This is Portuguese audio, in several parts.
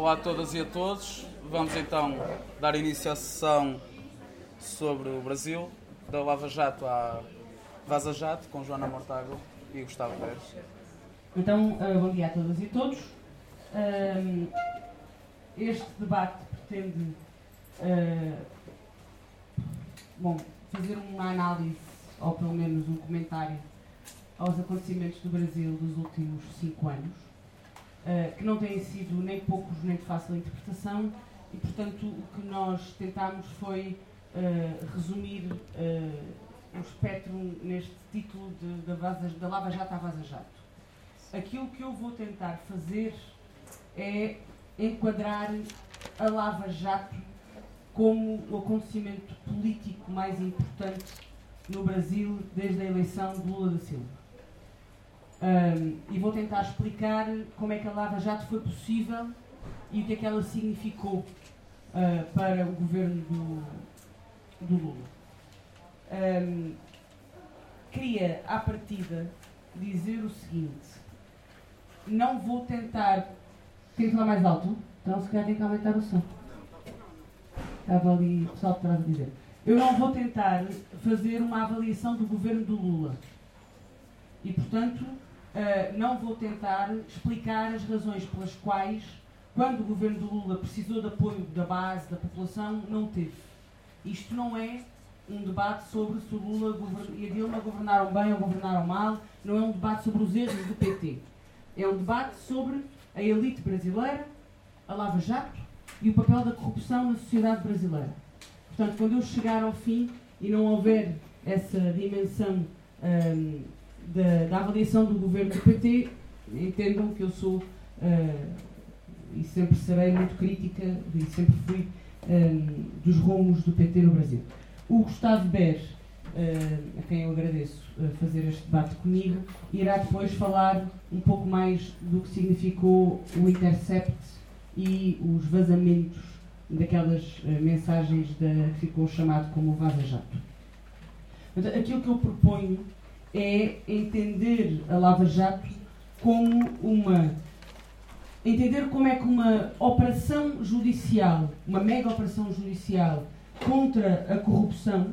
Olá a todas e a todos. Vamos então dar início à sessão sobre o Brasil, da Lava Jato à Vaza Jato, com Joana Mortágua e Gustavo Pérez. Então, uh, bom dia a todas e todos. Uh, este debate pretende uh, bom, fazer uma análise, ou pelo menos um comentário, aos acontecimentos do Brasil dos últimos cinco anos, uh, que não têm sido nem poucos nem de fácil interpretação, e portanto o que nós tentámos foi uh, resumir o espectro neste título de, de Vaza, da Lava Jato à Vaza Jato. Aquilo que eu vou tentar fazer é enquadrar a Lava Jato como o acontecimento político mais importante no Brasil desde a eleição de Lula da Silva. Um, e vou tentar explicar como é que a Lava Jato foi possível e o que é que ela significou uh, para o governo do, do Lula. Um, queria, à partida, dizer o seguinte: não vou tentar. Queria falar mais alto? Então, se calhar, tem que aumentar o som. Estava ali o pessoal de trás a dizer. Eu não vou tentar fazer uma avaliação do governo do Lula. E, portanto, uh, não vou tentar explicar as razões pelas quais, quando o governo do Lula precisou de apoio da base, da população, não teve. Isto não é um debate sobre se o Lula e a Dilma governaram bem ou governaram mal, não é um debate sobre os erros do PT. É um debate sobre a elite brasileira, a Lava Jato e o papel da corrupção na sociedade brasileira. Portanto, quando eu chegar ao fim e não houver essa dimensão um, da, da, avaliação do governo do PT, entendam que eu sou uh, e sempre serei muito crítica e sempre fui um, dos rumos do PT no Brasil. O Gustavo Ber, uh, a quem eu agradeço uh, fazer este debate comigo, irá depois falar um pouco mais do que significou o Intercept e os vazamentos daquelas mensagens da, que ficou chamado como Vaza Jato. Portanto, aquilo que eu proponho é entender a Lava Jato como uma. entender como é que uma operação judicial, uma mega operação judicial, contra a corrupção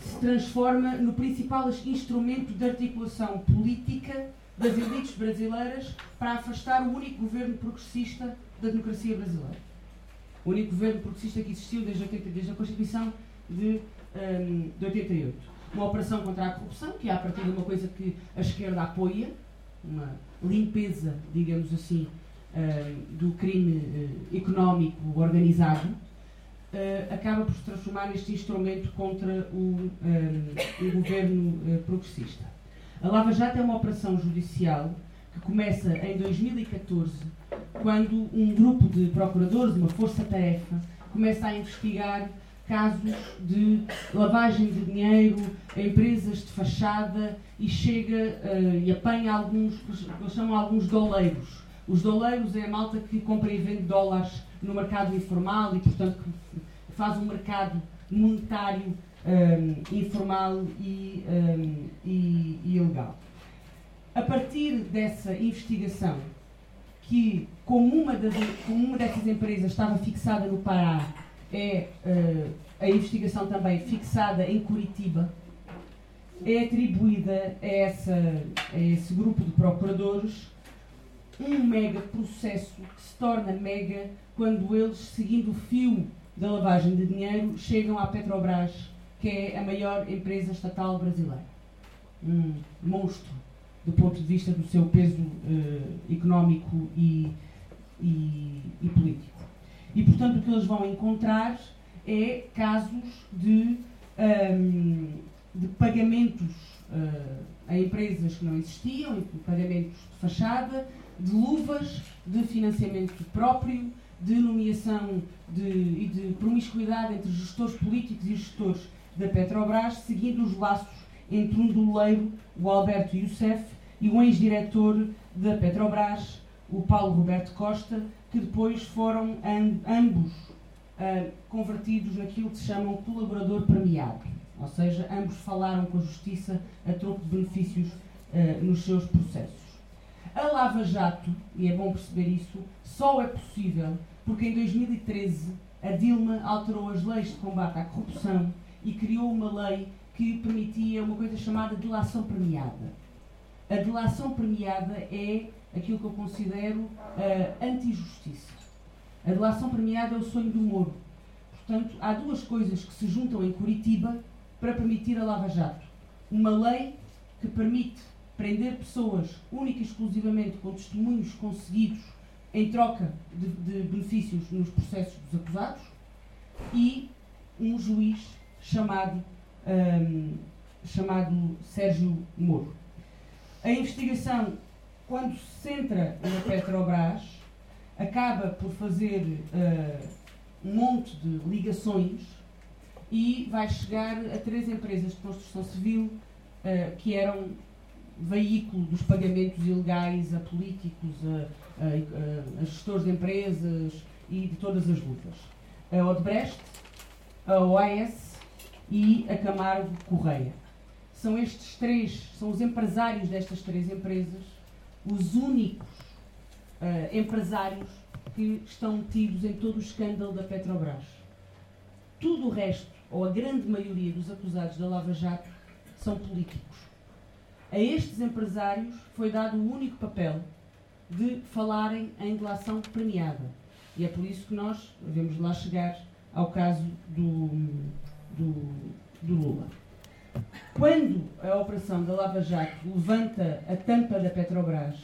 se transforma no principal instrumento de articulação política das elites brasileiras para afastar o único governo progressista da democracia brasileira. O único governo progressista que existiu desde, 80, desde a Constituição de, um, de 88. Uma operação contra a corrupção, que é a partir de uma coisa que a esquerda apoia, uma limpeza, digamos assim, um, do crime uh, económico organizado, uh, acaba por se transformar neste instrumento contra o, o governo uh, progressista. A Lava Jato é uma operação judicial que começa em 2014, quando um grupo de procuradores, uma força-tarefa, começa a investigar casos de lavagem de dinheiro, empresas de fachada e chega uh, e apanha alguns, eles chamam alguns doleiros. Os doleiros é a malta que compra e vende dólares no mercado informal e, portanto, faz um mercado monetário um, informal e, um, e, e ilegal. A partir dessa investigação, que como uma, das, como uma dessas empresas estava fixada no Pará, é uh, a investigação também fixada em Curitiba, é atribuída a, essa, a esse grupo de procuradores um mega processo que se torna mega quando eles, seguindo o fio da lavagem de dinheiro, chegam à Petrobras, que é a maior empresa estatal brasileira. Um monstro do ponto de vista do seu peso uh, económico e, e, e, político. E, portanto, o que eles vão encontrar é casos de, um, de pagamentos uh, a empresas que não existiam, pagamentos de fachada, de luvas, de financiamento próprio, de nomeação de, e de promiscuidade entre gestores políticos e gestores da Petrobras, seguindo os laços entre um doleiro, o Alberto Youssef, e o ex-diretor da Petrobras, o Paulo Roberto Costa, que depois foram ambos uh, convertidos naquilo que se chama um colaborador premiado. Ou seja, ambos falaram com a justiça a troco de benefícios uh, nos seus processos. A Lava Jato, e é bom perceber isso, só é possível porque em 2013 a Dilma alterou as leis de combate à corrupção e criou uma lei que permitia uma coisa chamada delação premiada. A delação premiada é aquilo que eu considero a anti-justiça. A delação premiada é o sonho do Moro. Portanto, há duas coisas que se juntam em Curitiba para permitir a Lava Jato. Uma lei que permite prender pessoas única e exclusivamente com testemunhos conseguidos em troca de, de benefícios nos processos dos acusados e um juiz chamado, um, chamado Sérgio Moro. A investigação, quando se centra na Petrobras, acaba por fazer uh, um monte de ligações e vai chegar a três empresas de construção civil uh, que eram veículo dos pagamentos ilegais a políticos, a, a, a, gestores de empresas e de todas as lutas. A Odebrecht, a OAS e a Camargo Correia. São estes três, são os empresários destas três empresas, os únicos uh, empresários que estão metidos em todo o escândalo da Petrobras. Tudo o resto, ou a grande maioria dos acusados da Lava Jato, são políticos. A estes empresários foi dado o único papel de falarem em delação premiada. E é por isso que nós devemos lá chegar ao caso do, do, do Lula. Quando a operação da Lava Jato levanta a tampa da Petrobras,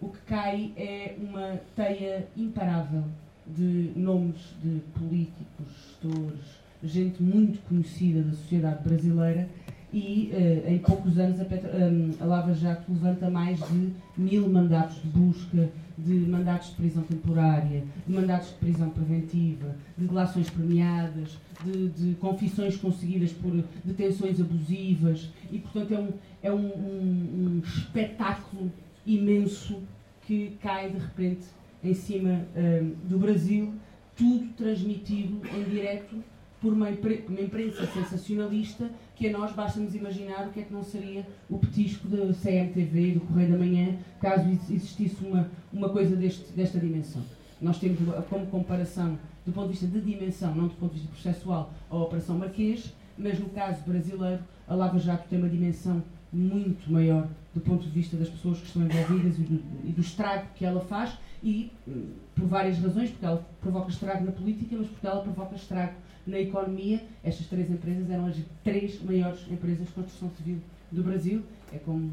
o que cai é uma teia imparável de nomes de políticos, gestores, gente muito conhecida da sociedade brasileira e uh, em poucos anos a, Petro, um, a, Lava Jato levanta mais de mil mandatos de busca, de mandatos de prisão temporária, de mandatos de prisão preventiva, de delações premiadas, de, de confissões conseguidas por detenções abusivas. E, portanto, é um, é um, um, um espetáculo imenso que cai de repente em cima um, do Brasil, tudo transmitido em direto por uma, imprensa sensacionalista que a nós basta-nos imaginar o que é que não seria o petisco da CMTV, do Correio da Manhã, caso existisse uma, uma coisa deste, desta dimensão. Nós temos como comparação, do ponto de vista de dimensão, não do ponto de vista processual, a Operação Marquês, mas no caso brasileiro, a Lava Jato tem uma dimensão muito maior do ponto de vista das pessoas que estão envolvidas e do, e do estrago que ela faz e hum, por várias razões, porque ela provoca estrago na política, mas porque ela provoca estrago na economia. Estas três empresas eram as três maiores empresas de construção civil do Brasil. É como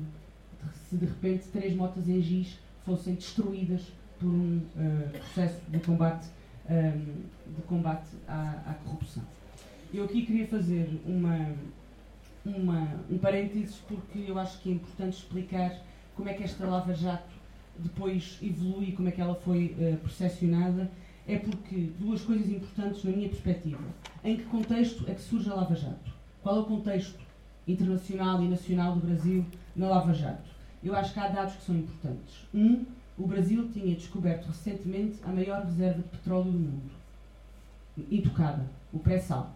se de repente três motas em giz fossem destruídas por um uh, processo de combate, um, ehm, de combate à, à, corrupção. Eu aqui queria fazer uma, uma, um parênteses porque eu acho que é importante explicar como é que esta Lava Jato depois evolui, como é que ela foi uh, percepcionada é porque duas coisas importantes na minha perspectiva. Em que contexto é que surge a Lava Jato? Qual é o contexto internacional e nacional do Brasil na Lava Jato? Eu acho que há dados que são importantes. Um, o Brasil tinha descoberto recentemente a maior reserva de petróleo do mundo, intocada, o pré-sal.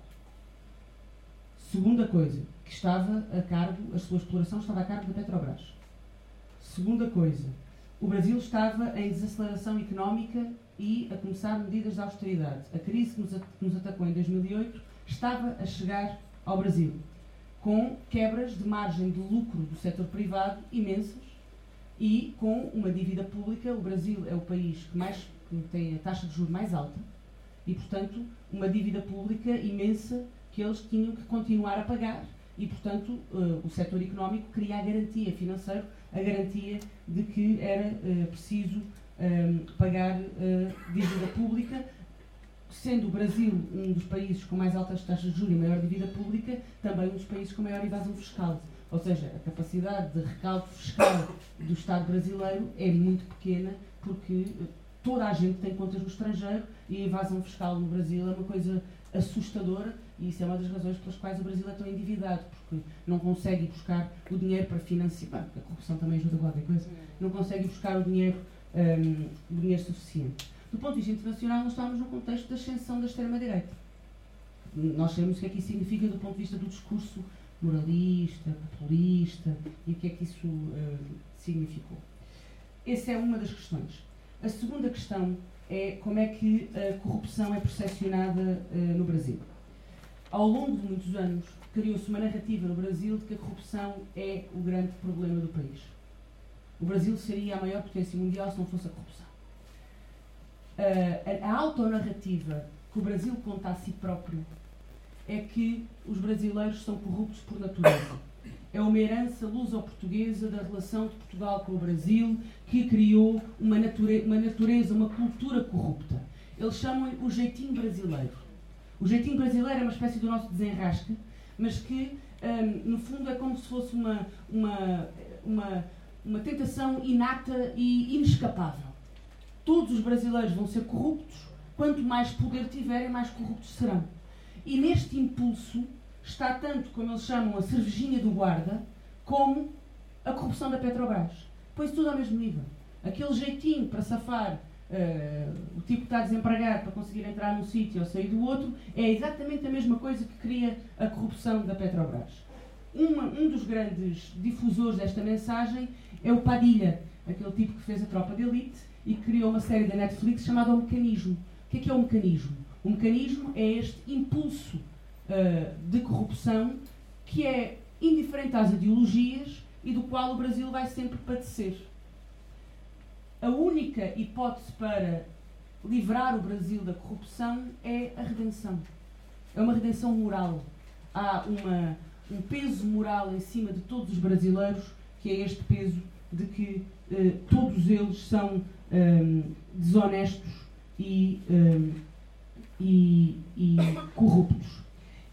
Segunda coisa, que estava a cargo, a sua exploração estava a cargo da Petrobras. Segunda coisa, o Brasil estava em desaceleração económica e a começar medidas de austeridade. A crise que nos, atacou em 2008 estava a chegar ao Brasil, com quebras de margem de lucro do setor privado imensas e com uma dívida pública. O Brasil é o país que, mais, que tem a taxa de juros mais alta e, portanto, uma dívida pública imensa que eles tinham que continuar a pagar. E, portanto, uh, o setor económico queria a garantia financeira, a garantia de que era uh, preciso um, pagar uh, dívida pública, sendo o Brasil um dos países com mais altas taxas de juros e maior dívida pública, também um dos países com maior evasão fiscal. Ou seja, a capacidade de recalque fiscal do Estado brasileiro é muito pequena porque toda a gente tem contas no estrangeiro e a evasão fiscal no Brasil é uma coisa assustadora e isso é uma das razões pelas quais o Brasil é tão endividado, porque não consegue buscar o dinheiro para financiar, a corrupção também ajuda qualquer coisa, não consegue buscar o dinheiro um, dinheiro suficiente. Do ponto de vista internacional, nós estamos no contexto da ascensão da extrema-direita. Nós sabemos o que é que isso significa do ponto de vista do discurso moralista, populista e o que é que isso uh, significou. Essa é uma das questões. A segunda questão é como é que a corrupção é percepcionada uh, no Brasil. Ao longo de muitos anos, criou-se uma narrativa no Brasil de que a corrupção é o grande problema do país. O Brasil seria a maior potência mundial se não fosse a corrupção. Uh, a, a autonarrativa que o Brasil conta a si próprio é que os brasileiros são corruptos por natureza. É uma herança luso-portuguesa da relação de Portugal com o Brasil que criou uma, nature uma natureza, uma cultura corrupta. Eles chamam-lhe o jeitinho brasileiro. O jeitinho brasileiro é uma espécie do nosso desenrasque, mas que, um, no fundo, é como se fosse uma, uma, uma, uma tentação inata e inescapável. Todos os brasileiros vão ser corruptos, quanto mais poder tiverem, mais corruptos serão. E neste impulso está tanto, como eles chamam, a cervejinha do guarda, como a corrupção da Petrobras. Põe-se tudo ao mesmo nível. Aquele jeitinho para safar uh, o tipo que está desempregado para conseguir entrar num sítio ou sair do outro é exatamente a mesma coisa que cria a corrupção da Petrobras. Uma, um dos grandes difusores desta mensagem é o Padilha, aquele tipo que fez a tropa de elite e criou uma série da Netflix chamada O Mecanismo. O que é que é o mecanismo? O mecanismo é este impulso uh, de corrupção que é indiferente às ideologias e do qual o Brasil vai sempre padecer. A única hipótese para livrar o Brasil da corrupção é a redenção. É uma redenção moral. Há uma, um peso moral em cima de todos os brasileiros, que é este peso de que uh, todos eles são ehm, desonestos e ehm, e, e corruptos.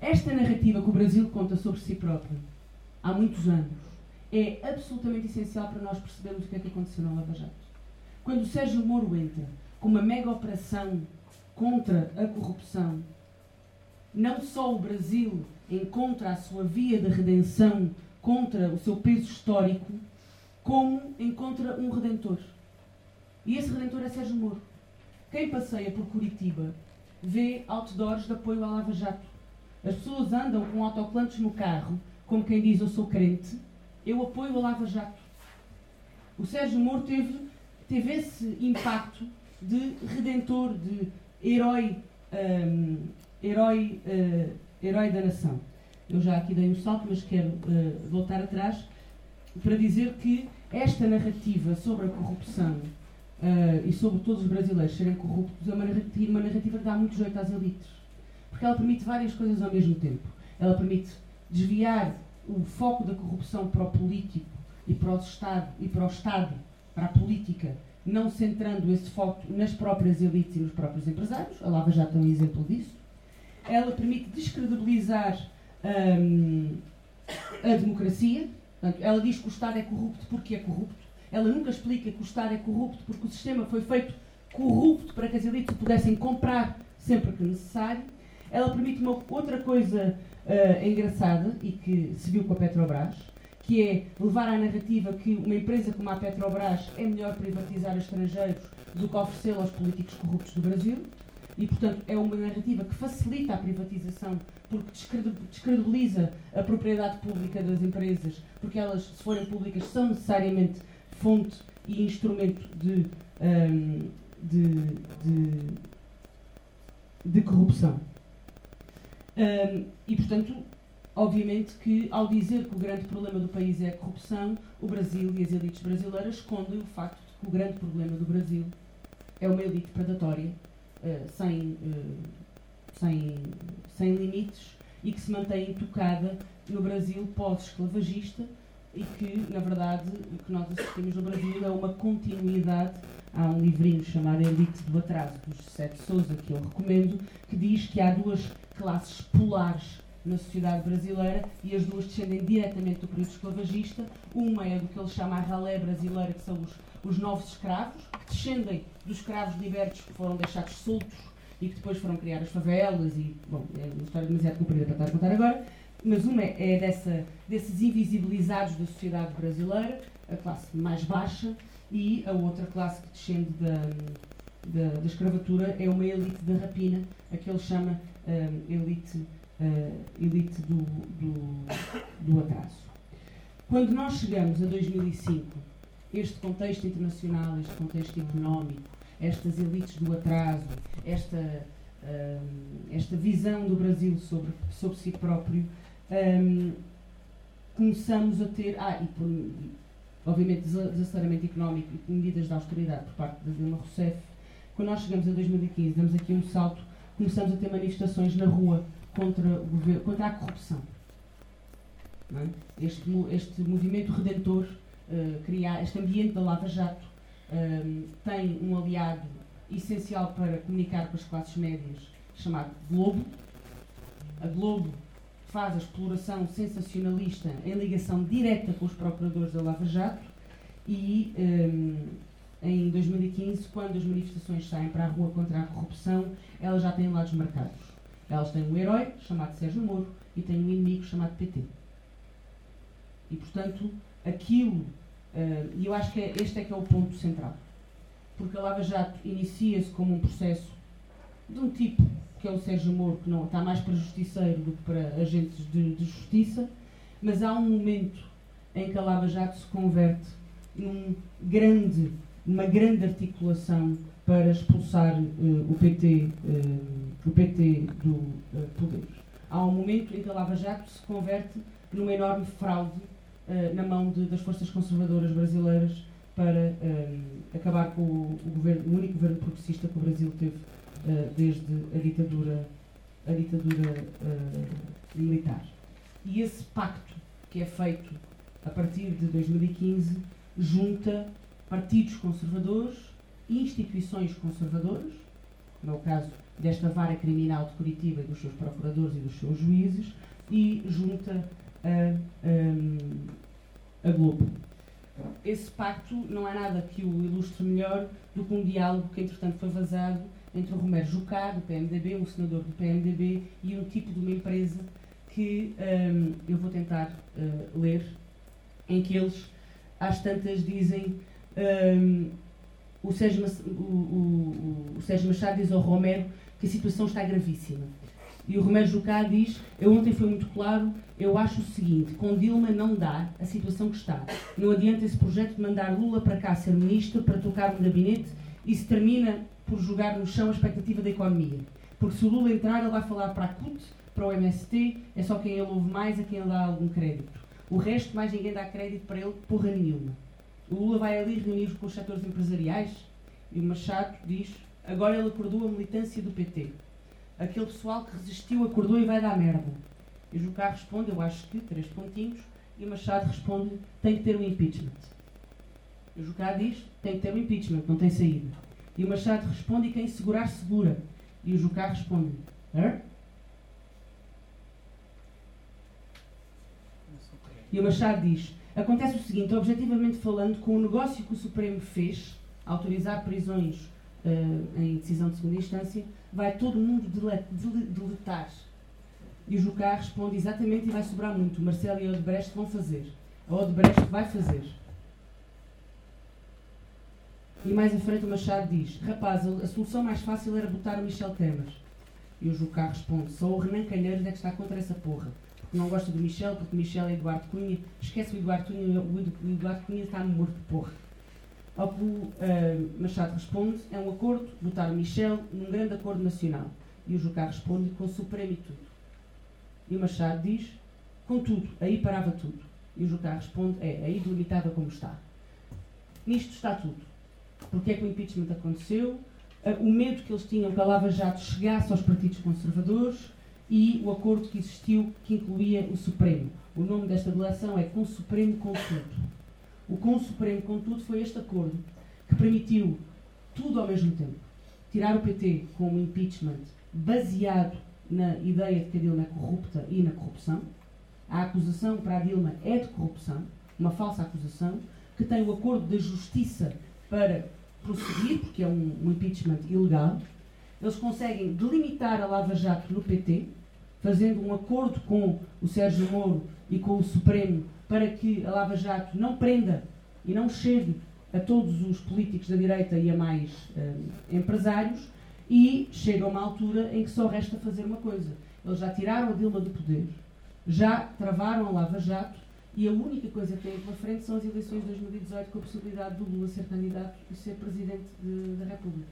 Esta narrativa que o Brasil conta sobre si próprio há muitos anos é absolutamente essencial para nós percebermos o que é que aconteceu na Lava Jato. Quando o Sérgio Moro entra com uma mega operação contra a corrupção, não só o Brasil encontra a sua via de redenção contra o seu peso histórico, como encontra um redentor. E esse redentor é Sérgio Moro. Quem passeia por Curitiba vê outdoors de apoio à Lava Jato. As pessoas andam com autocolantes no carro, como quem diz eu sou crente, eu apoio a Lava Jato. O Sérgio Moro teve, teve esse impacto de redentor, de herói, um, herói, uh, herói da nação. Eu já aqui dei um salto, mas quero uh, voltar atrás para dizer que esta narrativa sobre a corrupção uh, e sobre todos os brasileiros serem corruptos é uma narrativa, uma narrativa que dá muito jeito às elites. Porque ela permite várias coisas ao mesmo tempo. Ela permite desviar o foco da corrupção para o político e para o Estado e para o Estado, para a política, não centrando esse foco nas próprias elites e nos próprios empresários. A Lava já tem um exemplo disso. Ela permite descredibilizar um, a democracia. Portanto, ela diz que o Estado é corrupto porque é corrupto. Ela nunca explica que o Estado é corrupto porque o sistema foi feito corrupto para que as elites pudessem comprar sempre que necessário. Ela permite uma outra coisa uh, engraçada e que se viu com a Petrobras, que é levar à narrativa que uma empresa como a Petrobras é melhor privatizar estrangeiros do que oferecê-la aos políticos corruptos do Brasil. E, portanto, é uma narrativa que facilita a privatização porque descredibiliza a propriedade pública das empresas, porque elas, se forem públicas, são necessariamente fonte e instrumento de, um, de, de, de, corrupção. Um, e, portanto, obviamente que, ao dizer que o grande problema do país é a corrupção, o Brasil e as elites brasileiras escondem o facto de que o grande problema do Brasil é uma elite predatória, uh, sem, uh, sem, sem limites e que se mantém intocada no Brasil pós-esclavagista e que, na verdade, o que nós assistimos no Brasil é uma continuidade. Há um livrinho chamado Elite do Atraso, dos de Souza, que eu recomendo, que diz que há duas classes polares na sociedade brasileira e as duas descendem diretamente do período esclavagista. Uma é do que ele chama a ralé brasileira, que são os, os novos escravos, que descendem dos escravos libertos que foram deixados soltos e que depois foram criar as favelas e, bom, é uma história demasiado comprida para estar a contar agora mas uma é dessa, desses invisibilizados da sociedade brasileira, a classe mais baixa, e a outra classe que descende da, da, da escravatura é uma elite da rapina, a que ele chama um, elite, uh, elite do, do, do atraso. Quando nós chegamos a 2005 este contexto internacional, este contexto económico, estas elites do atraso, esta, um, esta visão do Brasil sobre, sobre si próprio, um, começamos a ter. Ah, e por, obviamente, desaceleramento económico e medidas de austeridade por parte da Dilma Rousseff. Quando nós chegamos a 2015, damos aqui um salto, começamos a ter manifestações na rua contra, o governo, contra a corrupção. É? Este, este movimento redentor, uh, criar, este ambiente da Lava Jato, um, tem um aliado essencial para comunicar com as classes médias, chamado Globo. A Globo faz a exploração sensacionalista em ligação direta com os procuradores da Lava Jato e um, em 2015, quando as manifestações saem para a rua contra a corrupção, elas já têm lados marcados. Elas têm um herói chamado Sérgio Moro e têm um inimigo chamado PT. E, portanto, aquilo e eu acho que é, este é que é o ponto central. Porque a Lava Jato inicia-se como um processo de um tipo que é o Sérgio Moro, que não está mais para justiceiro do que para agentes de, de justiça, mas há um momento em que a Lava Jato se converte num grande, numa grande articulação para expulsar uh, o PT, uh, eh, o PT do poder. Há um momento em que a Lava Jato se converte numa enorme fraude uh, na mão de, das forças conservadoras brasileiras para um, eh, acabar com o, o, governo, o único governo progressista que o Brasil teve uh, desde a ditadura, a ditadura militar. E esse pacto que é feito a partir de 2015 junta partidos conservadores e instituições conservadoras, no caso desta vara criminal de Curitiba e dos seus procuradores e dos seus juízes, e junta a, a, Globo. Esse pacto não há nada que o ilustre melhor do que um diálogo que, entretanto, foi vazado entre o Romero Jucá, do PMDB, um senador do PMDB, e um tipo de uma empresa que um, eu vou tentar uh, ler, em que eles, às tantas, dizem. Um, o Sérgio, o, o, o Sérgio Machado diz ao Romero que a situação está gravíssima. E o Romero Jucá diz: Eu ontem foi muito claro, eu acho o seguinte: com Dilma não dá a situação que está. Não adianta esse projeto de mandar Lula para cá ser ministro, para tocar um gabinete e se termina por jogar no chão a expectativa da economia. Porque se o Lula entrar, ele vai falar para a CUT, para o MST, é só quem ele ouve mais a quem ele dá algum crédito. O resto, mais ninguém dá crédito para ele, porra nenhuma. O Lula vai ali reunir com os setores empresariais e o Machado diz: agora ele acordou a militância do PT. Aquele pessoal que resistiu acordou e vai dar merda. E o Jucá responde, eu acho que, três pontinhos, e Machado responde, tem que ter um impeachment. E o Jucá diz, tem que ter um impeachment, não tem saída. E o Machado responde, e quem segurar, segura. E o Jucá responde, Hã? E o Machado diz, acontece o seguinte, objetivamente falando, com o negócio que o Supremo fez, autorizar prisões uh, em decisão de segunda instância, vai todo mundo deletar e o Jucá responde exatamente e vai sobrar muito. Marcelo e a Odebrecht vão fazer. A Odebrecht vai fazer. E mais em frente o Machado diz: Rapaz, a solução mais fácil era botar o Michel Temer. E o Jucá responde: Só o Renan Calheiros é que está contra essa porra. Porque não gosta do Michel, porque Michel é Eduardo Cunha. Esquece o Eduardo Cunha, o Eduardo Cunha está morto, porra. O uh, Machado responde: É um acordo, botar o Michel num grande acordo nacional. E o Jucá responde: Com Supremo e o Machado diz, contudo, aí parava tudo. E o Jucá responde, é, aí delimitava como está. Nisto está tudo. Porque é que o impeachment aconteceu, ah, o medo que eles tinham que a Lava Jato chegasse aos partidos conservadores e o acordo que existiu que incluía o Supremo. O nome desta delação é Com Supremo com Tudo. O Com Supremo com Tudo foi este acordo que permitiu tudo ao mesmo tempo. Tirar o PT com um impeachment baseado na ideia de que a Dilma é corrupta e na corrupção. A acusação para a Dilma é de corrupção, uma falsa acusação, que tem o acordo da justiça para prosseguir, porque é um, um impeachment ilegal. Eles conseguem delimitar a Lava Jato no PT, fazendo um acordo com o Sérgio Moro e com o Supremo para que a Lava Jato não prenda e não chegue a todos os políticos da direita e a mais um, empresários e chega a uma altura em que só resta fazer uma coisa. Eles já tiraram a Dilma do poder, já travaram a Lava Jato E a única coisa que tem pela frente são as eleições de 2018 com a possibilidade do Lula ser candidato e ser Presidente de, da República.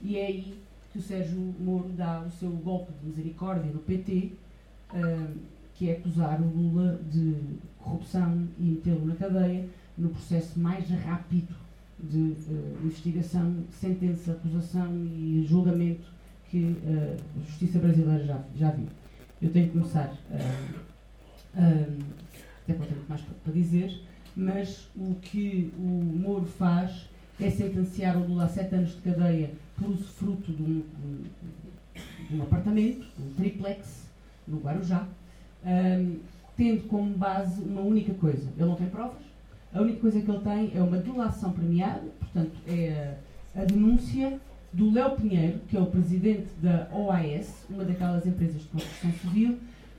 E é aí que o Sérgio Moro dá o seu golpe de misericórdia no PT, uh, que é acusar o Lula de corrupção e metê-lo na cadeia no processo mais rápido de uh, investigação, sentença, acusação e julgamento que uh, a justiça brasileira já, já viu. Eu tenho que começar, uh, até porque tenho mais para dizer, mas o que o Moro faz é sentenciar o Lula a sete anos de cadeia por fruto de um, de um apartamento, um triplex, no Guarujá, um, tendo como base uma única coisa. Ele não tem provas, a única coisa que ele tem é uma delação premiada, portanto, é a, denúncia do Léo Pinheiro, que é o presidente da OAS, uma daquelas empresas de construção civil,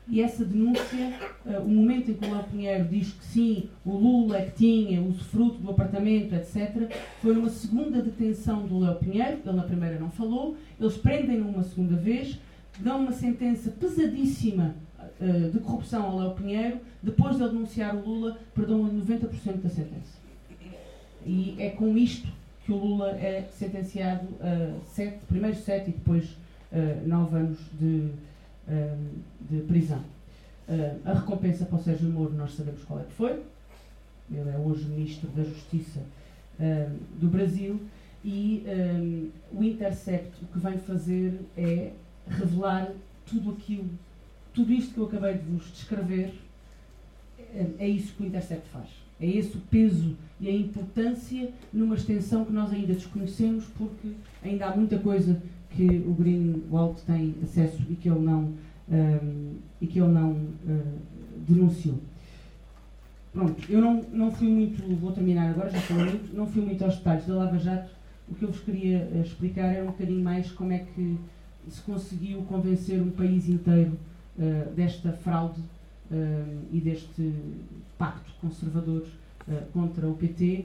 e essa denúncia, uh, o momento em que o Léo Pinheiro diz que sim, o Lula é que tinha o fruto do apartamento, etc., foi uma segunda detenção do Léo Pinheiro, ele na primeira não falou, eles prendem-no uma segunda vez, dão uma sentença pesadíssima uh, de corrupção ao Léo Pinheiro, depois de ele denunciar o Lula, perdoam 90% da sentença. E é com isto que o Lula é sentenciado a sete, primeiro sete e depois uh, nove anos de de prisão. Uh, a recompensa para o Sérgio Moro nós sabemos qual é que foi. Ele é hoje Ministro da Justiça uh, do Brasil e um, o Intercept o que vem fazer é revelar tudo aquilo, tudo isto que eu acabei de vos descrever, é, é isso que o Intercept faz. É esse o peso e a importância numa extensão que nós ainda desconhecemos porque ainda há muita coisa que o Greenwald tem acesso e que ele não, um, e que ele não uh, denunciou. Pronto, eu não, não fui muito, vou terminar agora, já falei muito, não fui muito aos detalhes da Lava Jato. O que eu vos queria explicar era um bocadinho mais como é que se conseguiu convencer um país inteiro uh, desta fraude e deste pacto conservador contra o PT.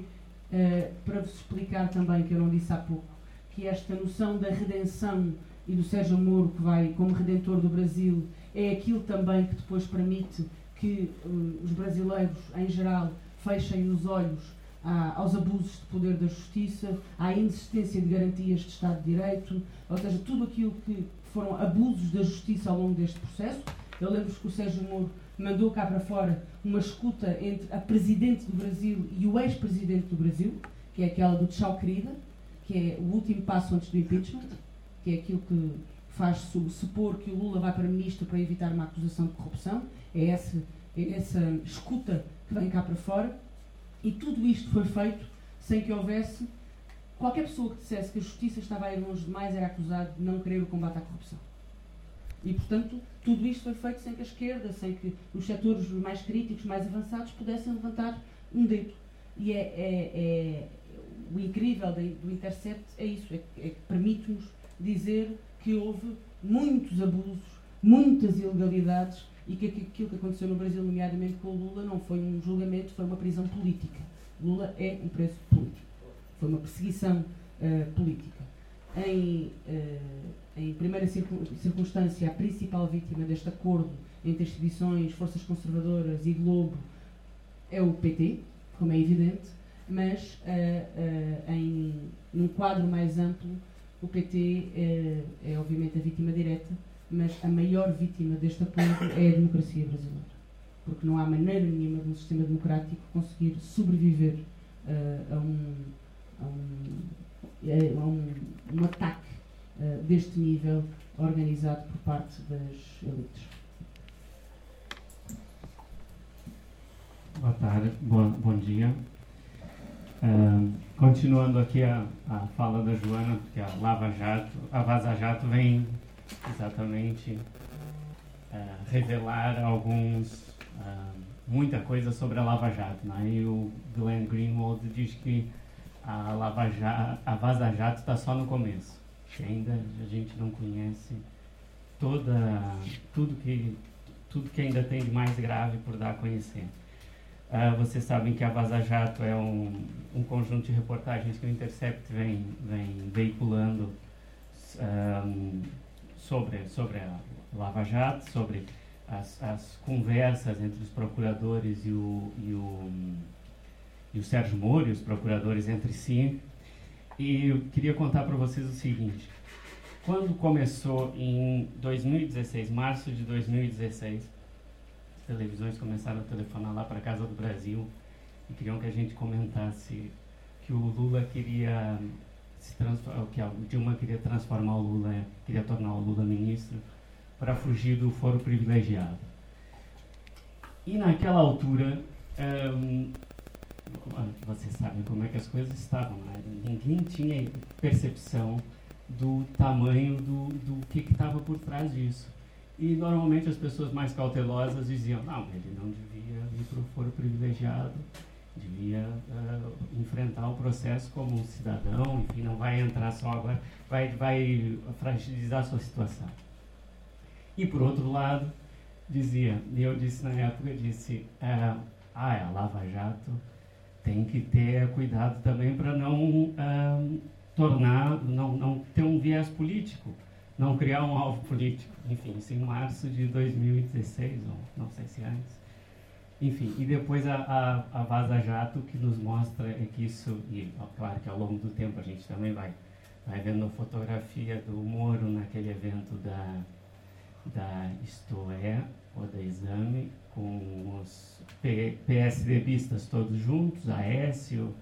para vos explicar também, que eu não disse há pouco, que esta noção da redenção e do Sérgio Moro, que vai como redentor do Brasil, é aquilo também que depois permite que uh, os brasileiros, em geral, fechem os olhos aos abusos de poder da justiça, à inexistência de garantias de Estado de Direito, ou seja, tudo aquilo que foram abusos da justiça ao longo deste processo. Eu lembro-vos que o Sérgio Moro mandou cá para fora uma escuta entre a Presidente do Brasil e o ex-Presidente do Brasil, que é aquela do Tchau Querida, que é o último passo antes do impeachment, que é aquilo que faz supor que o Lula vai para ministro para evitar uma acusação de corrupção, é essa, é essa escuta que vem cá para fora, e tudo isto foi feito sem que houvesse qualquer pessoa que dissesse que a justiça estava a ir longe demais era acusado de não querer o combate à corrupção. E, portanto, tudo isto foi feito sem que a esquerda, sem que os setores mais críticos, mais avançados, pudessem levantar um dedo. E é, é, é o incrível do Intercept é isso, é, é que permite-nos dizer que houve muitos abusos, muitas ilegalidades e que aquilo que aconteceu no Brasil, nomeadamente com o Lula, não foi um julgamento, foi uma prisão política. Lula é um preso político. Foi uma perseguição uh, política. Em, uh, em primeira circunstância, a principal vítima deste acordo entre instituições, forças conservadoras e Globo é o PT, como é evidente, mas uh, uh, em num quadro mais amplo o PT uh, eh, é obviamente a vítima direta, mas a maior vítima deste acordo é a democracia brasileira, porque não há maneira nenhuma de um sistema democrático conseguir sobreviver a um, a um, a um, um ataque deste nível organizado por parte das elites. Boa tarde, bom, bom dia. Uh, continuando aqui a, a fala da Joana, porque a Lava Jato, a Vaza Jato vem exatamente uh, revelar alguns, uh, muita coisa sobre a Lava Jato. Né? E o Glenn Greenwald diz que a, Lava Jato, a Vaza Jato está só no começo, ainda a gente não conhece toda, tudo, que, tudo que ainda tem de mais grave por dar a conhecer. Uh, vocês sabem que a Vaza Jato é um, um conjunto de reportagens que o Intercept vem, vem veiculando um, sobre, sobre a Lava Jato, sobre as, as, conversas entre os procuradores e o, e o, e o Sérgio Moro e os procuradores entre si. E eu queria contar para vocês o seguinte. Quando começou em 2016, março de 2016, as televisões começaram a telefonar lá para a Casa do Brasil e queriam que a gente comentasse que o Lula queria se transformar, que a Dilma queria transformar o Lula, queria tornar o Lula ministro para fugir do foro privilegiado. E naquela altura, um, vocês sabem como é que as coisas estavam, né? ninguém tinha percepção do tamanho do, do que estava por trás disso. E normalmente as pessoas mais cautelosas diziam: não, ele não devia ir para o foro privilegiado, devia uh, enfrentar o processo como um cidadão, enfim, não vai entrar só agora, vai, vai fragilizar a sua situação. E por outro lado, dizia, eu disse na época, disse, uh, ah, é, a Lava Jato tem que ter cuidado também para não uh, tornar, não, não ter um viés político, não criar um alvo político. Enfim, isso em março de 2016, ou não sei se antes. Enfim, e depois a, a, a Vaza Jato que nos mostra é que isso, e ó, claro que ao longo do tempo a gente também vai, vai vendo fotografia do Moro naquele evento da, da Isto É, ou da Exame, com os PSDBistas todos juntos, Aécio,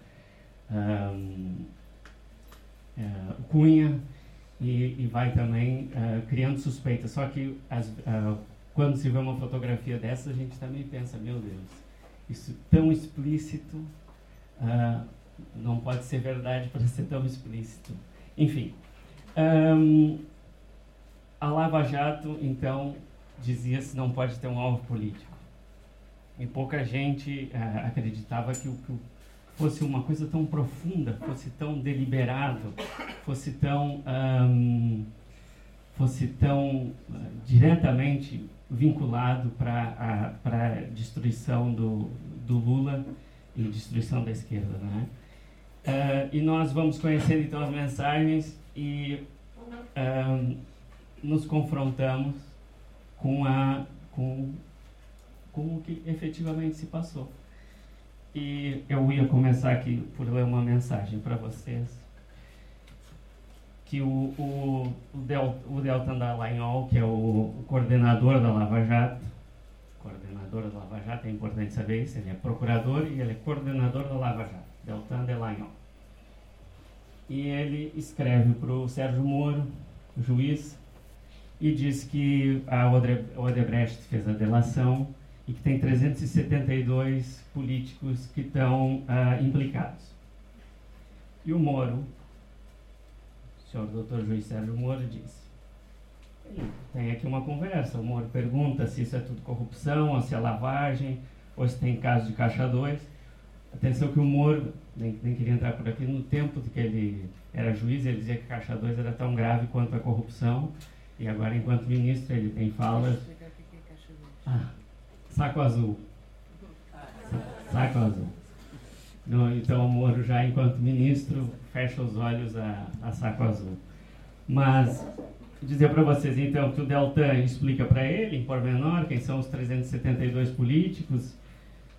um, uh, Cunha, e, e, vai também uh, criando suspeitas. Só que as, uh, quando se vê uma fotografia dessa, a gente também pensa, meu Deus, isso tão explícito uh, não pode ser verdade para ser tão explícito. Enfim, um, a Lava Jato, então, dizia-se não pode ter um alvo político. E pouca gente uh, acreditava que o, que fosse uma coisa tão profunda, fosse tão deliberado, fosse tão, um, fosse tão uh, diretamente vinculado para a destruição do, do Lula e destruição da esquerda. Né? Uh, e nós vamos conhecer então as mensagens e nos confrontamos com, a, com, com o que efetivamente se passou. E eu ia começar aqui por ler uma mensagem para vocês que o, o, o, Del, o Deltan Dallagnol, que é o, o, coordenador da Lava Jato, coordenador da Lava Jato, é importante saber isso, ele é procurador e ele é coordenador da Lava Jato, Deltan Dallagnol. E ele escreve para o Sérgio Moro, juiz, e diz que a Odebrecht fez a delação e que tem 372 políticos que estão uh, implicados. E o Moro senhor doutor juiz Sérgio Moro disse. Tem aqui uma conversa. O Moro pergunta se isso é tudo corrupção, ou se é lavagem, ou se tem caso de caixa 2. Atenção que o Moro, nem, nem queria entrar por aqui, no tempo que ele era juiz, ele dizia que caixa 2 era tão grave quanto a corrupção. E agora, enquanto ministro, ele tem falas. Ah, saco azul. Saco azul. No, então, o Moro, já enquanto ministro, fecha os olhos a, a saco azul. Mas, dizer para vocês, então, que o Deltan explica para ele, em pormenor, quem são os 372 políticos,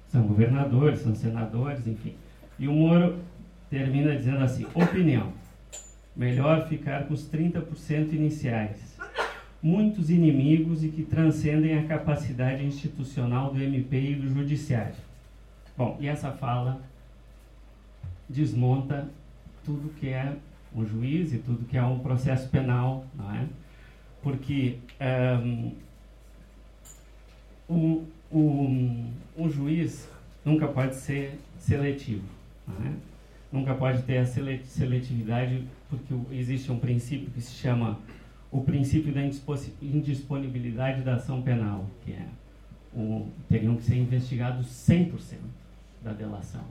são governadores, são senadores, enfim. E o Moro termina dizendo assim: opinião. Melhor ficar com os 30% iniciais. Muitos inimigos e que transcendem a capacidade institucional do MP e do Judiciário. Bom, e essa fala desmonta tudo que é um juiz e tudo que é um processo penal, não é? Porque um, um, um, um juiz nunca pode ser seletivo, não é? Nunca pode ter a seletividade porque existe um princípio que se chama o princípio da indisponibilidade da ação penal, que é o, teriam que ser investigados 100% da delação.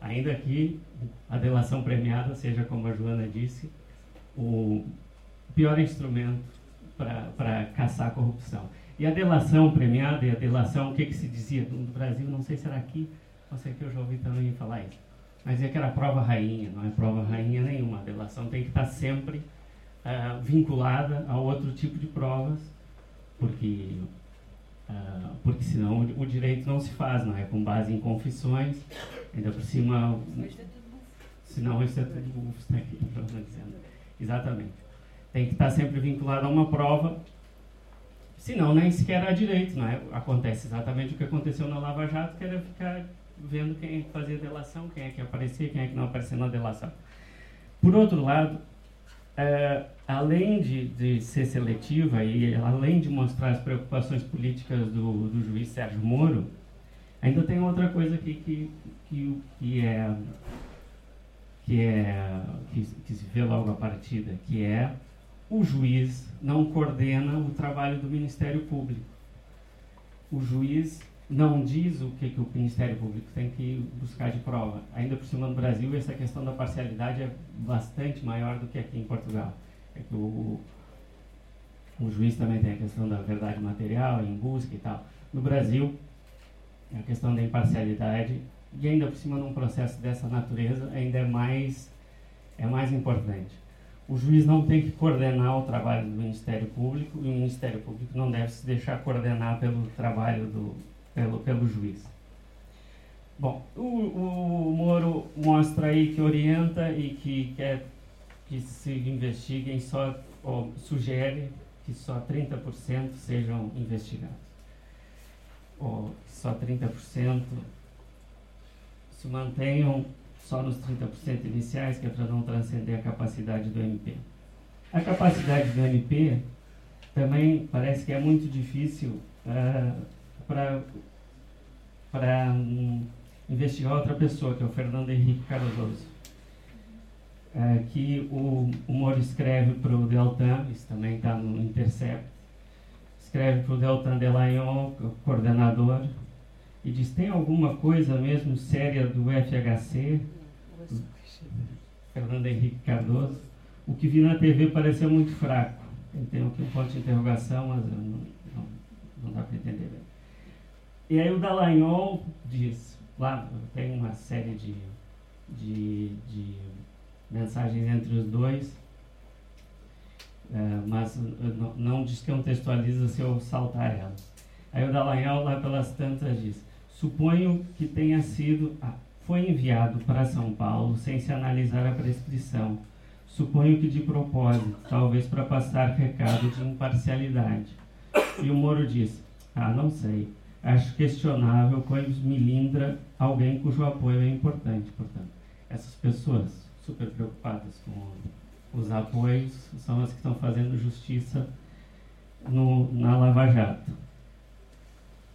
Ainda que a delação premiada seja, como a Joana disse, o pior instrumento para caçar a corrupção. E a delação premiada e a delação, o que, que se dizia no Brasil, não sei se era aqui, não sei que eu já ouvi também falar isso, mas é que era prova rainha, não é prova rainha nenhuma. A delação tem que estar sempre uh, vinculada a outro tipo de provas, porque Uh, porque senão o, o, direito não se faz, não é com base em confissões, ainda por cima. Senão isso é tudo bufo, está aqui, dizendo. Exatamente. Tem que estar sempre vinculado a uma prova, senão nem sequer há direito, não é? Acontece exatamente o que aconteceu na Lava Jato, que era ficar vendo quem é fazia delação, quem é que aparecia, quem é que não aparecia na delação. Por outro lado, é, além de, de, ser seletiva e além de mostrar as preocupações políticas do, do juiz Sérgio Moro, ainda tem outra coisa aqui que, que, que é que é que, que se vê logo a partida, que é o juiz não coordena o trabalho do Ministério Público. O juiz não diz o que, que o Ministério Público tem que buscar de prova. Ainda por cima no Brasil, essa questão da parcialidade é bastante maior do que aqui em Portugal. É que o, o juiz também tem a questão da verdade material, em busca e tal. No Brasil, a questão da imparcialidade, e ainda por cima num processo dessa natureza, ainda é mais, é mais importante. O juiz não tem que coordenar o trabalho do Ministério Público e o Ministério Público não deve se deixar coordenar pelo trabalho do, pelo, pelo juiz. Bom, o, o Moro mostra aí que orienta e que quer que se investiguem só, ou sugere que só 30% sejam investigados. Ou só 30% se mantenham só nos 30% iniciais, que é para não transcender a capacidade do MP. A capacidade do MP também parece que é muito difícil uh, para um, investigar outra pessoa, que é o Fernando Henrique Cardoso. É, que o, o Moro escreve para o Deltan, isso também está no Intercept, escreve para o Deltan Delayon, coordenador, e diz: tem alguma coisa mesmo séria do FHC? Fernando Henrique Cardoso. O que vi na TV pareceu muito fraco. Tem aqui um ponto de interrogação, mas não, não, não dá para entender bem. E aí o Dallagnol diz, lá tem uma série de, de, de mensagens entre os dois, é, mas não, descontextualiza se eu saltar ela. Aí o Dallagnol lá pelas tantas diz, suponho que tenha sido, ah, foi enviado para São Paulo sem se analisar a prescrição. Suponho que de propósito, talvez para passar recado de imparcialidade. E o Moro diz, ah, não sei acho questionável quando milindra alguém cujo apoio é importante. Portanto, essas pessoas super preocupadas com os apoios são as que estão fazendo justiça no, na Lava Jato.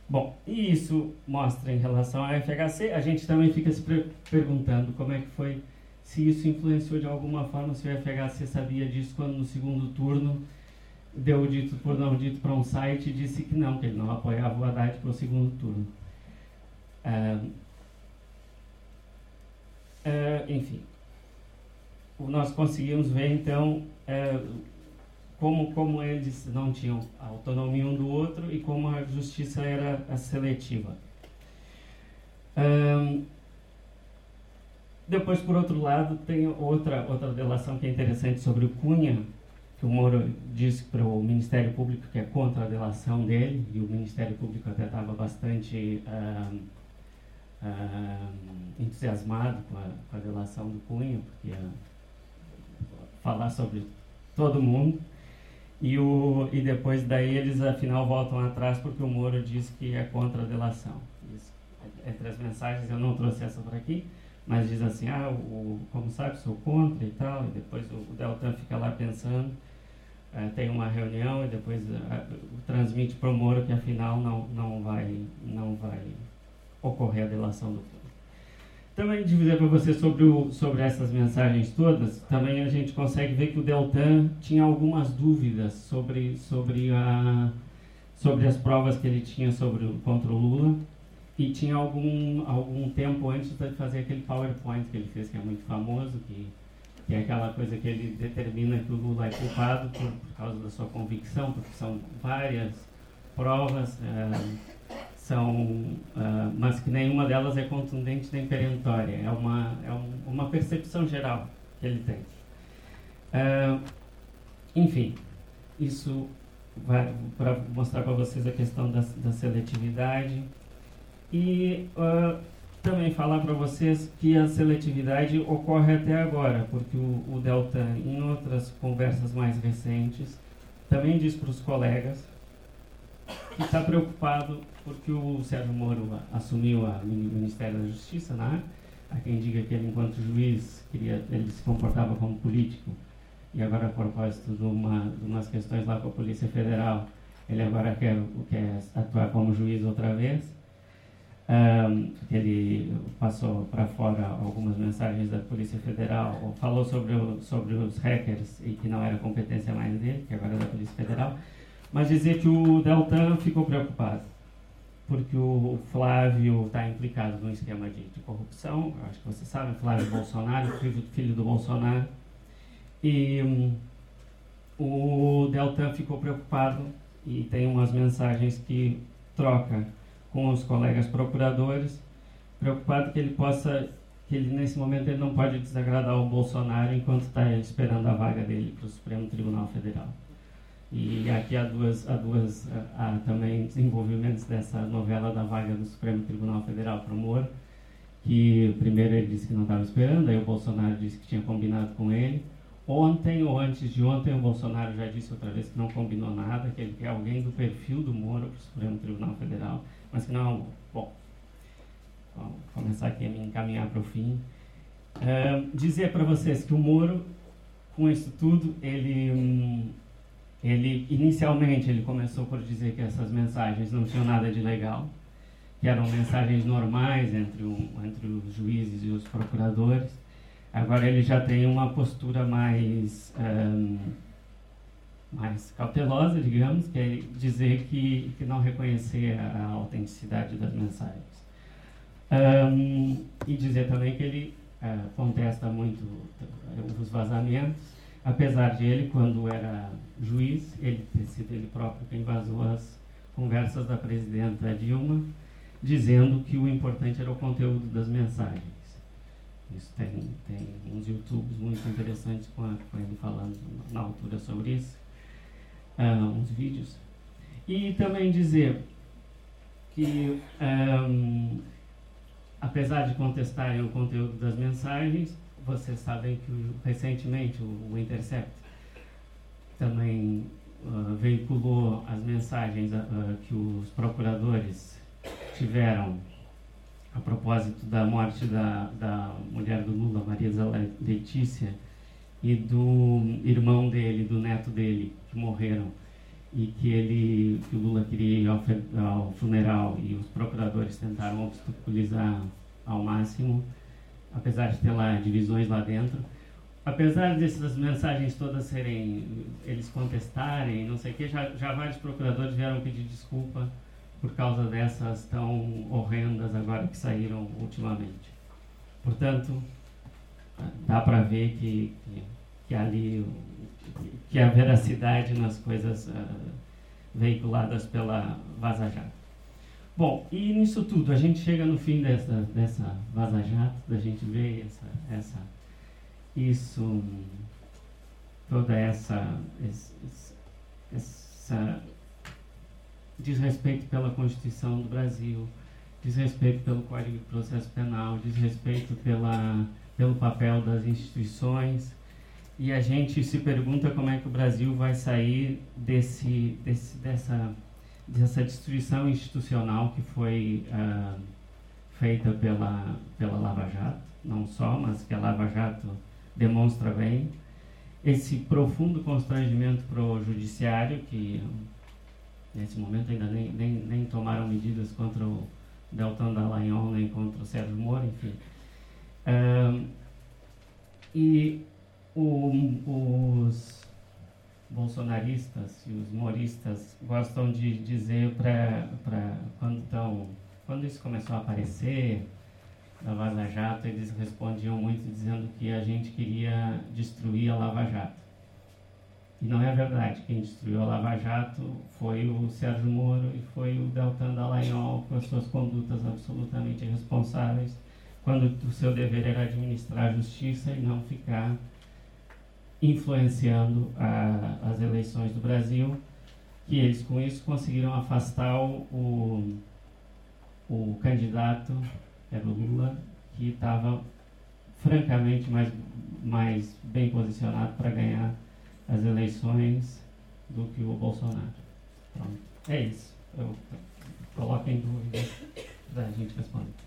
Bom, e isso mostra em relação à FHC, a gente também fica se perguntando como é que foi, se isso influenciou de alguma forma, se o FHC sabia disso quando no segundo turno deu dito por não dito para um site e disse que não, que ele não apoiava o Haddad para o segundo turno. Uh, uh, enfim, nós conseguimos ver então uh, como, como eles não tinham autonomia um do outro e como a justiça era a seletiva. depois, por outro lado, tem outra, outra delação que é interessante sobre o Cunha, que o Moro disse para o Ministério Público que é contra a delação dele, e o Ministério Público até estava bastante ah, ah, entusiasmado com a, com a, delação do Cunha, porque ia falar sobre todo mundo. E, o, e depois daí eles afinal voltam atrás porque o Moro diz que é contra a delação. Isso, entre as mensagens eu não trouxe essa por aqui, mas diz assim, ah, o, como sabe, sou contra e tal, e depois o, o Deltan fica lá pensando é, tem uma reunião e depois é, transmite para o Moro que afinal não, não, vai, não vai ocorrer a delação do fundo. Também dizer para você sobre, o, sobre essas mensagens todas, também a gente consegue ver que o Deltan tinha algumas dúvidas sobre, sobre, a, sobre as provas que ele tinha sobre, contra o Lula e tinha algum, algum tempo antes de fazer aquele PowerPoint que ele fez, que é muito famoso, que que é aquela coisa que ele determina que o Lula é culpado por, por causa da sua convicção, porque são várias provas, é, são, é, mas que nenhuma delas é contundente nem perentória. É uma, é um, uma percepção geral que ele tem. É, enfim, isso para mostrar para vocês a questão da, da seletividade e uh, também falar para vocês que a seletividade ocorre até agora, porque o, o Deltan, em outras conversas mais recentes, também diz para os colegas que está preocupado porque o Sérgio Moro assumiu o Ministério da Justiça, né? Há quem diga que ele, enquanto juiz, queria, ele se comportava como político e agora, a propósito de, uma, de umas questões lá com a Polícia Federal, ele agora quer, quer atuar como juiz outra vez. Um, ele passou para fora algumas mensagens da Polícia Federal, falou sobre, o, sobre os hackers e que não era competência mais dele, que agora é da Polícia Federal, mas dizer que o Deltan ficou preocupado, porque o Flávio está implicado num esquema de, de corrupção, acho que você sabe, Flávio Bolsonaro, filho, filho do Bolsonaro, e um, o Deltan ficou preocupado e tem umas mensagens que troca com os colegas procuradores, preocupado que ele possa, que ele nesse momento ele não pode desagradar o Bolsonaro enquanto está esperando a vaga dele para o Supremo Tribunal Federal. E aqui há duas, há duas há também desenvolvimentos dessa novela da vaga do Supremo Tribunal Federal para o Moro, que primeiro ele disse que não estava esperando, aí o Bolsonaro disse que tinha combinado com ele, Ontem ou antes de ontem, o Bolsonaro já disse outra vez que não combinou nada, que ele quer alguém do perfil do Moro para o Supremo Tribunal Federal, mas não. Bom, vamos começar aqui a me encaminhar para o fim. É, dizer para vocês que o Moro, com isso tudo, ele, hum, ele inicialmente ele começou por dizer que essas mensagens não tinham nada de legal, que eram mensagens normais entre, um, entre os juízes e os procuradores Agora ele já tem uma postura mais, um, mais cautelosa, digamos, que é dizer que, que não reconhecer a autenticidade das mensagens. Um, e dizer também que ele uh, contesta muito os vazamentos, apesar de ele, quando era juiz, ele ter sido ele próprio quem vazou as conversas da presidenta Dilma, dizendo que o importante era o conteúdo das mensagens. Isso tem, tem uns YouTubes muito interessantes com, a, com ele falando na altura sobre isso, uh, uns vídeos. E também dizer que, um, apesar de contestarem o conteúdo das mensagens, vocês sabem que recentemente o, o, Intercept também uh, veiculou as mensagens uh, que os procuradores tiveram a propósito da morte da, da mulher do Lula, Maria Letícia, e do irmão dele, do neto dele, que morreram, e que ele, que o Lula queria ir ao, ao funeral e os procuradores tentaram obstaculizar ao máximo, apesar de ter lá divisões lá dentro. Apesar dessas mensagens todas serem, eles contestarem, não sei o que, já, já vários procuradores vieram pedir desculpa por causa dessas tão horrendas agora que saíram ultimamente. Portanto, dá para ver que, que, que, ali que a veracidade nas coisas uh, veiculadas pela Vaza Jato. Bom, e nisso tudo, a gente chega no fim dessa, dessa Vaza Jato, da gente ver essa, essa, isso, toda essa, essa desrespeito pela Constituição do Brasil, desrespeito pelo Código de Processo Penal, desrespeito pela, pelo papel das instituições. E a gente se pergunta como é que o Brasil vai sair desse, desse, dessa, dessa destruição institucional que foi uh, feita pela, pela Lava Jato, não só, mas que a Lava Jato demonstra bem. Esse profundo constrangimento para o judiciário, que Nesse momento ainda nem, nem, nem tomaram medidas contra o Deltan Dallagnol, nem contra o Sérgio Moro, enfim. E o, os bolsonaristas e os moristas gostam de dizer para quando estão quando isso começou a aparecer da Vaza Jato eles respondiam muito dizendo que a gente queria destruir a Lava Jato e não é verdade. Quem destruiu a Lava Jato foi o Sérgio Moro e foi o Deltan Dallagnol com as suas condutas absolutamente irresponsáveis, quando o seu dever era administrar a justiça e não ficar influenciando a, as eleições do Brasil, que eles com isso conseguiram afastar o, o candidato, era o Lula, que estava francamente mais, mais bem posicionado para ganhar as eleições do que o Bolsonaro. Pronto, é isso. Eu coloco em dúvida para a gente responder.